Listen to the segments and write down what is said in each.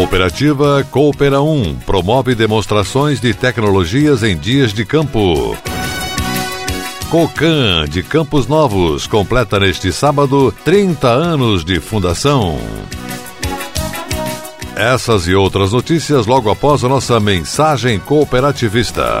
Cooperativa Coopera 1 promove demonstrações de tecnologias em dias de campo. Cocan de Campos Novos completa neste sábado 30 anos de fundação. Essas e outras notícias logo após a nossa mensagem cooperativista.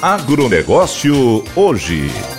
Agronegócio hoje.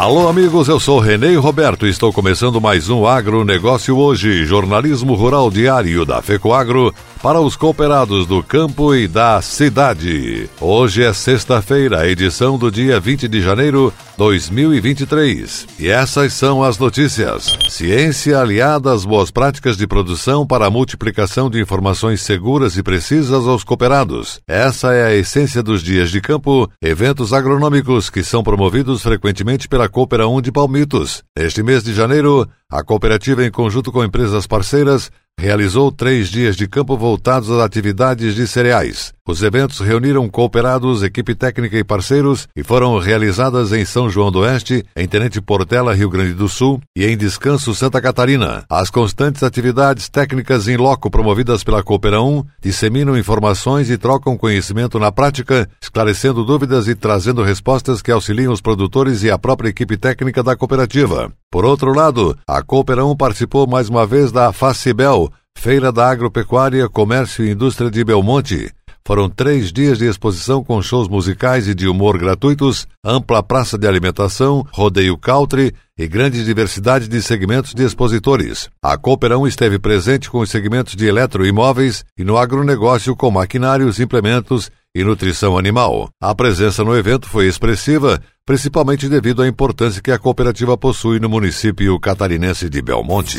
Alô, amigos, eu sou Renê Roberto e estou começando mais um Agronegócio hoje, jornalismo rural diário da FECOAGRO para os cooperados do campo e da cidade. Hoje é sexta-feira, edição do dia 20 de janeiro 2023. E essas são as notícias. Ciência aliada às boas práticas de produção para a multiplicação de informações seguras e precisas aos cooperados. Essa é a essência dos dias de campo, eventos agronômicos que são promovidos frequentemente pela Coopera 1 de Palmitos. Neste mês de janeiro, a cooperativa, em conjunto com empresas parceiras, realizou três dias de campo voltados às atividades de cereais. Os eventos reuniram cooperados, equipe técnica e parceiros e foram realizadas em São João do Oeste, em Tenente Portela, Rio Grande do Sul e em Descanso, Santa Catarina. As constantes atividades técnicas em loco promovidas pela Coopera 1 disseminam informações e trocam conhecimento na prática, esclarecendo dúvidas e trazendo respostas que auxiliam os produtores e a própria equipe técnica da cooperativa. Por outro lado, a Coopera 1 participou mais uma vez da FACIBEL, Feira da Agropecuária, Comércio e Indústria de Belmonte. Foram três dias de exposição com shows musicais e de humor gratuitos, ampla praça de alimentação, rodeio country e grande diversidade de segmentos de expositores. A Cooperão esteve presente com os segmentos de eletroimóveis e no agronegócio com maquinários, implementos e nutrição animal. A presença no evento foi expressiva, principalmente devido à importância que a cooperativa possui no município catarinense de Belmonte.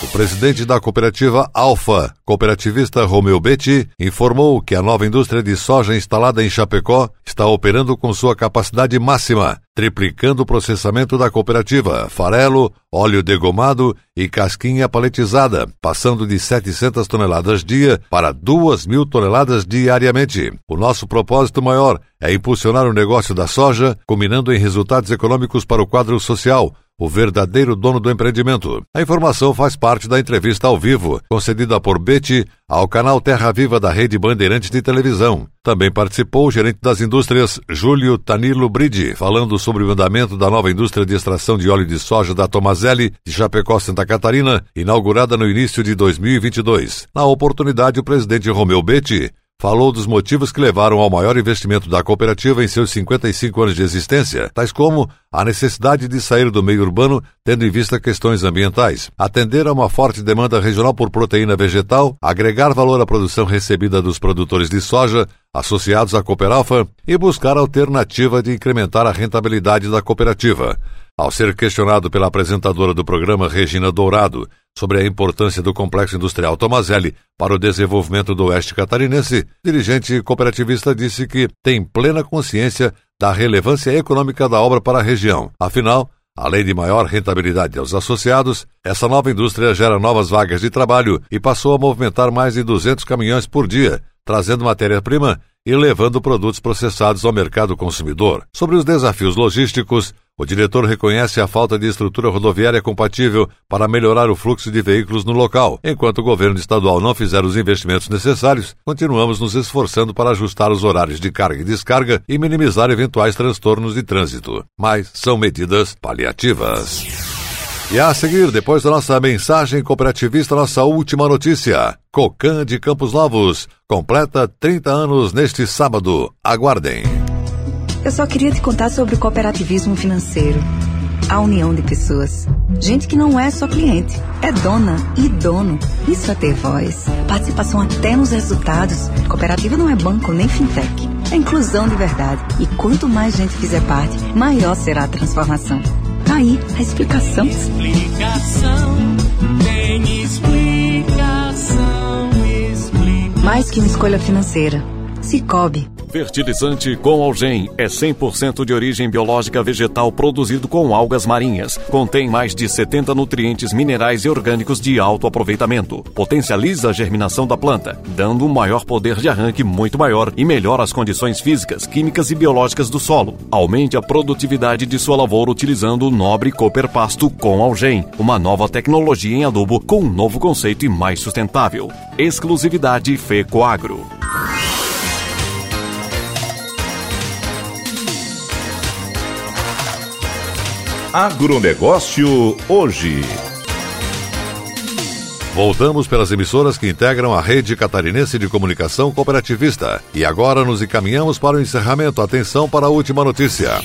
O presidente da cooperativa Alfa, cooperativista Romeu Betti, informou que a nova indústria de soja instalada em Chapecó está operando com sua capacidade máxima, triplicando o processamento da cooperativa, farelo, óleo degomado e casquinha paletizada, passando de 700 toneladas dia para 2 mil toneladas diariamente. O nosso propósito maior é impulsionar o negócio da soja, combinando em resultados econômicos para o quadro social, o verdadeiro dono do empreendimento. A informação faz parte da entrevista ao vivo, concedida por Betty ao canal Terra Viva da Rede Bandeirantes de Televisão. Também participou o gerente das indústrias, Júlio Tanilo Bride, falando sobre o andamento da nova indústria de extração de óleo de soja da Tomazelli, de Chapecó, Santa Catarina, inaugurada no início de 2022. Na oportunidade, o presidente Romeu Betty falou dos motivos que levaram ao maior investimento da cooperativa em seus 55 anos de existência, tais como a necessidade de sair do meio urbano, tendo em vista questões ambientais, atender a uma forte demanda regional por proteína vegetal, agregar valor à produção recebida dos produtores de soja associados à Cooperalfa e buscar alternativa de incrementar a rentabilidade da cooperativa. Ao ser questionado pela apresentadora do programa Regina Dourado sobre a importância do complexo industrial Tomazelli para o desenvolvimento do oeste catarinense, dirigente cooperativista disse que tem plena consciência da relevância econômica da obra para a região. Afinal, Além de maior rentabilidade aos associados, essa nova indústria gera novas vagas de trabalho e passou a movimentar mais de 200 caminhões por dia, trazendo matéria-prima e levando produtos processados ao mercado consumidor. Sobre os desafios logísticos, o diretor reconhece a falta de estrutura rodoviária compatível para melhorar o fluxo de veículos no local. Enquanto o governo estadual não fizer os investimentos necessários, continuamos nos esforçando para ajustar os horários de carga e descarga e minimizar eventuais transtornos de trânsito. Mas são medidas paliativas. E a seguir, depois da nossa mensagem cooperativista, nossa última notícia. Cocan de Campos Novos completa 30 anos neste sábado. Aguardem. Eu só queria te contar sobre o cooperativismo financeiro. A união de pessoas. Gente que não é só cliente, é dona e dono. Isso é ter voz. Participação até nos resultados. Cooperativa não é banco nem fintech. É inclusão de verdade. E quanto mais gente fizer parte, maior será a transformação. Tá aí a explicação. Explicação, tem explicação, explicação. Mais que uma escolha financeira. Cicobi Fertilizante com Algem é 100% de origem biológica vegetal produzido com algas marinhas. Contém mais de 70 nutrientes minerais e orgânicos de alto aproveitamento. Potencializa a germinação da planta, dando um maior poder de arranque muito maior e melhora as condições físicas, químicas e biológicas do solo. Aumente a produtividade de sua lavoura utilizando o nobre Cooper Pasto com Algem, uma nova tecnologia em adubo com um novo conceito e mais sustentável. Exclusividade FECOAGRO. Agronegócio hoje. Voltamos pelas emissoras que integram a rede catarinense de comunicação cooperativista. E agora nos encaminhamos para o encerramento. Atenção para a última notícia.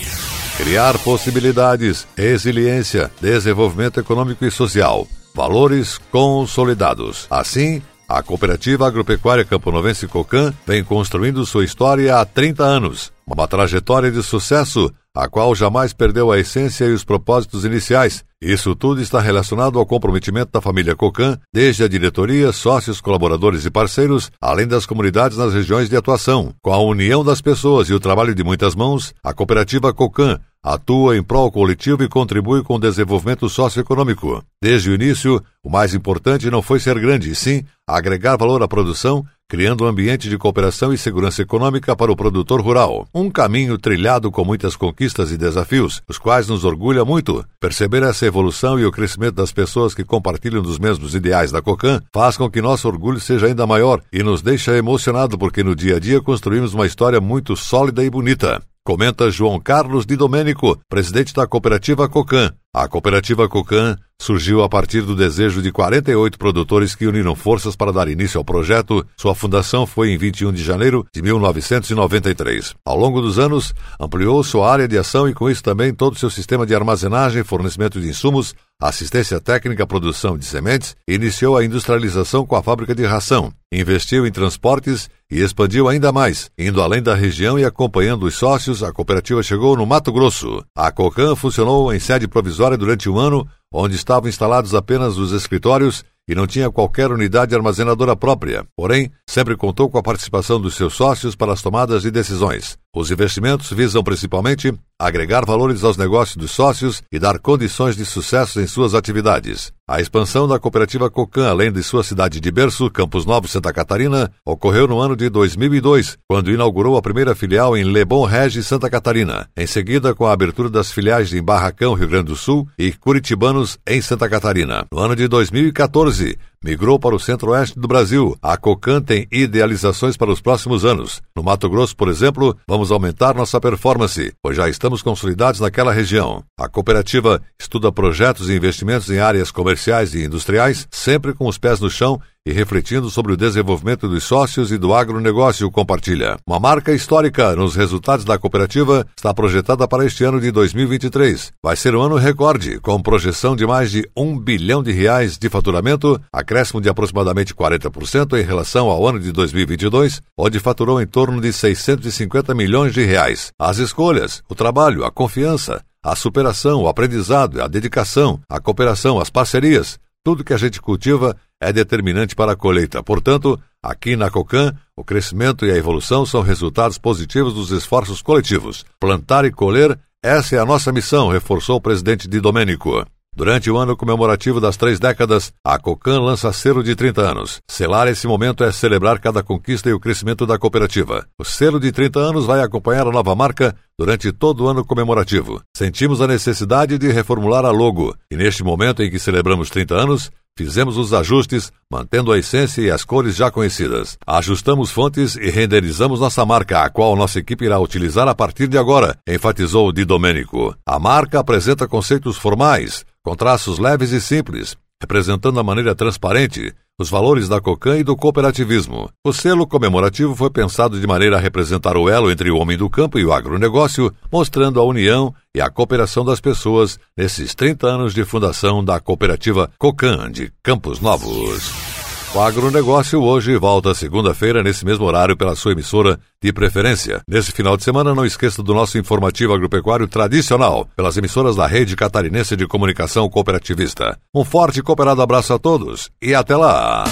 Criar possibilidades, resiliência, desenvolvimento econômico e social. Valores consolidados. Assim, a Cooperativa Agropecuária Camponovense Cocan vem construindo sua história há 30 anos. Uma trajetória de sucesso a qual jamais perdeu a essência e os propósitos iniciais. Isso tudo está relacionado ao comprometimento da família Cocan, desde a diretoria, sócios, colaboradores e parceiros, além das comunidades nas regiões de atuação. Com a união das pessoas e o trabalho de muitas mãos, a cooperativa Cocan atua em prol coletivo e contribui com o desenvolvimento socioeconômico. Desde o início, o mais importante não foi ser grande, e sim agregar valor à produção, criando um ambiente de cooperação e segurança econômica para o produtor rural. Um caminho trilhado com muitas conquistas e desafios, os quais nos orgulha muito. Perceber essa evolução e o crescimento das pessoas que compartilham dos mesmos ideais da COCAN faz com que nosso orgulho seja ainda maior e nos deixa emocionado porque no dia a dia construímos uma história muito sólida e bonita. Comenta João Carlos Di Domênico, presidente da cooperativa Cocan. A cooperativa Cocan surgiu a partir do desejo de 48 produtores que uniram forças para dar início ao projeto. Sua fundação foi em 21 de janeiro de 1993. Ao longo dos anos, ampliou sua área de ação e com isso também todo o seu sistema de armazenagem, fornecimento de insumos, assistência técnica, produção de sementes, iniciou a industrialização com a fábrica de ração, investiu em transportes e expandiu ainda mais, indo além da região e acompanhando os sócios, a cooperativa chegou no Mato Grosso. A Cocan funcionou em sede provisória durante um ano, onde estavam instalados apenas os escritórios e não tinha qualquer unidade armazenadora própria. Porém, sempre contou com a participação dos seus sócios para as tomadas de decisões. Os investimentos visam principalmente agregar valores aos negócios dos sócios e dar condições de sucesso em suas atividades. A expansão da cooperativa Cocan, além de sua cidade de berço, Campos Novos, Santa Catarina, ocorreu no ano de 2002, quando inaugurou a primeira filial em Lebon Regi, Santa Catarina. Em seguida, com a abertura das filiais em Barracão, Rio Grande do Sul e Curitibanos, em Santa Catarina. No ano de 2014, migrou para o centro-oeste do Brasil. A Cocan tem idealizações para os próximos anos. No Mato Grosso, por exemplo, vamos aumentar nossa performance, pois já estamos consolidados naquela região. A cooperativa estuda projetos e investimentos em áreas comerciais e industriais, sempre com os pés no chão e refletindo sobre o desenvolvimento dos sócios e do agronegócio, compartilha. Uma marca histórica nos resultados da cooperativa está projetada para este ano de 2023. Vai ser um ano recorde, com projeção de mais de um bilhão de reais de faturamento, acréscimo de aproximadamente 40% em relação ao ano de 2022, onde faturou em torno de 650 milhões de reais. As escolhas, o trabalho, a confiança, a superação, o aprendizado, a dedicação, a cooperação, as parcerias, tudo que a gente cultiva é determinante para a colheita. Portanto, Aqui na Cocan, o crescimento e a evolução são resultados positivos dos esforços coletivos. Plantar e colher, essa é a nossa missão, reforçou o presidente Di Domenico. Durante o ano comemorativo das três décadas, a COCAN lança selo de 30 anos. Selar esse momento é celebrar cada conquista e o crescimento da cooperativa. O selo de 30 anos vai acompanhar a nova marca durante todo o ano comemorativo. Sentimos a necessidade de reformular a logo, e neste momento em que celebramos 30 anos, Fizemos os ajustes, mantendo a essência e as cores já conhecidas. Ajustamos fontes e renderizamos nossa marca, a qual nossa equipe irá utilizar a partir de agora, enfatizou Di Domenico. A marca apresenta conceitos formais, com traços leves e simples, representando a maneira transparente os valores da COCAN e do cooperativismo. O selo comemorativo foi pensado de maneira a representar o elo entre o homem do campo e o agronegócio, mostrando a união e a cooperação das pessoas nesses 30 anos de fundação da cooperativa COCAN de Campos Novos. O agronegócio hoje volta segunda-feira, nesse mesmo horário, pela sua emissora de preferência. Nesse final de semana, não esqueça do nosso informativo agropecuário tradicional, pelas emissoras da Rede Catarinense de Comunicação Cooperativista. Um forte e cooperado abraço a todos e até lá!